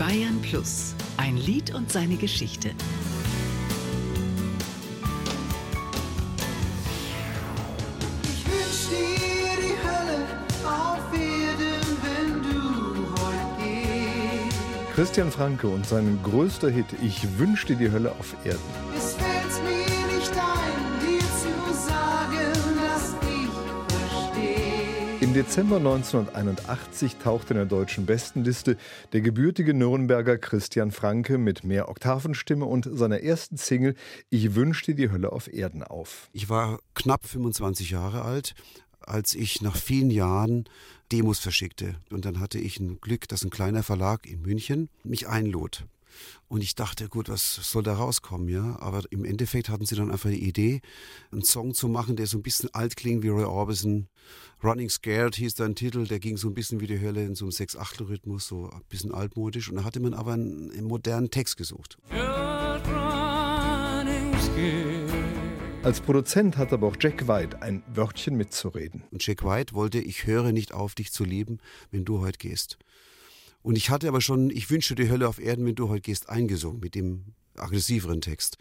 Bayern Plus, ein Lied und seine Geschichte. Ich wünsch dir die Hölle auf Erden, wenn du heute gehst. Christian Franke und sein größter Hit Ich wünschte die Hölle auf Erden. Im Dezember 1981 tauchte in der deutschen Bestenliste der gebürtige Nürnberger Christian Franke mit mehr Oktavenstimme und seiner ersten Single Ich wünschte die Hölle auf Erden auf. Ich war knapp 25 Jahre alt, als ich nach vielen Jahren Demos verschickte. Und dann hatte ich ein Glück, dass ein kleiner Verlag in München mich einlud. Und ich dachte, gut, was soll da rauskommen, ja? Aber im Endeffekt hatten sie dann einfach die Idee, einen Song zu machen, der so ein bisschen alt klingt wie Roy Orbison. Running Scared hieß da ein Titel, der ging so ein bisschen wie die Hölle in so einem Sechs-Achtel-Rhythmus, so ein bisschen altmodisch. Und da hatte man aber einen, einen modernen Text gesucht. Als Produzent hat aber auch Jack White ein Wörtchen mitzureden. Und Jack White wollte, ich höre nicht auf, dich zu lieben, wenn du heute gehst. Und ich hatte aber schon, ich wünsche die Hölle auf Erden, wenn du heute gehst, eingesungen mit dem aggressiveren Text.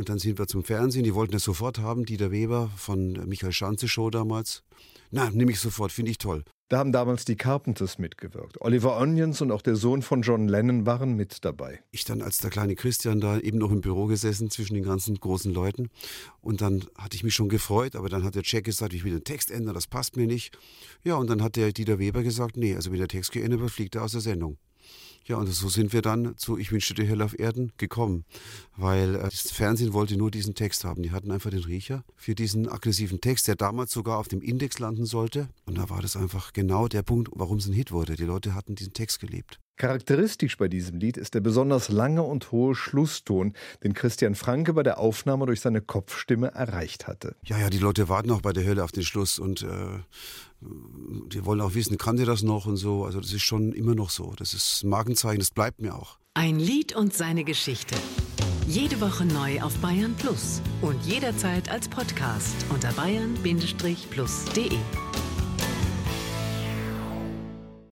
Und dann sind wir zum Fernsehen, die wollten das sofort haben, Dieter Weber von Michael Schanze Show damals. Na, nehme ich sofort, finde ich toll. Da haben damals die Carpenters mitgewirkt. Oliver Onions und auch der Sohn von John Lennon waren mit dabei. Ich dann als der kleine Christian da eben noch im Büro gesessen zwischen den ganzen großen Leuten. Und dann hatte ich mich schon gefreut, aber dann hat der Jack gesagt, ich will den Text ändern, das passt mir nicht. Ja, und dann hat der Dieter Weber gesagt, nee, also wenn der Text geändert wird, fliegt er aus der Sendung. Ja, und so sind wir dann zu Ich wünschte die Hölle auf Erden gekommen, weil äh, das Fernsehen wollte nur diesen Text haben. Die hatten einfach den Riecher für diesen aggressiven Text, der damals sogar auf dem Index landen sollte. Und da war das einfach genau der Punkt, warum es ein Hit wurde. Die Leute hatten diesen Text geliebt. Charakteristisch bei diesem Lied ist der besonders lange und hohe Schlusston, den Christian Franke bei der Aufnahme durch seine Kopfstimme erreicht hatte. Ja, ja, die Leute warten auch bei der Hölle auf den Schluss und äh, die wollen auch wissen, kann der das noch und so. Also das ist schon immer noch so. Das ist ein Markenzeichen, das bleibt mir auch. Ein Lied und seine Geschichte. Jede Woche neu auf Bayern Plus und jederzeit als Podcast unter bayern-plus.de.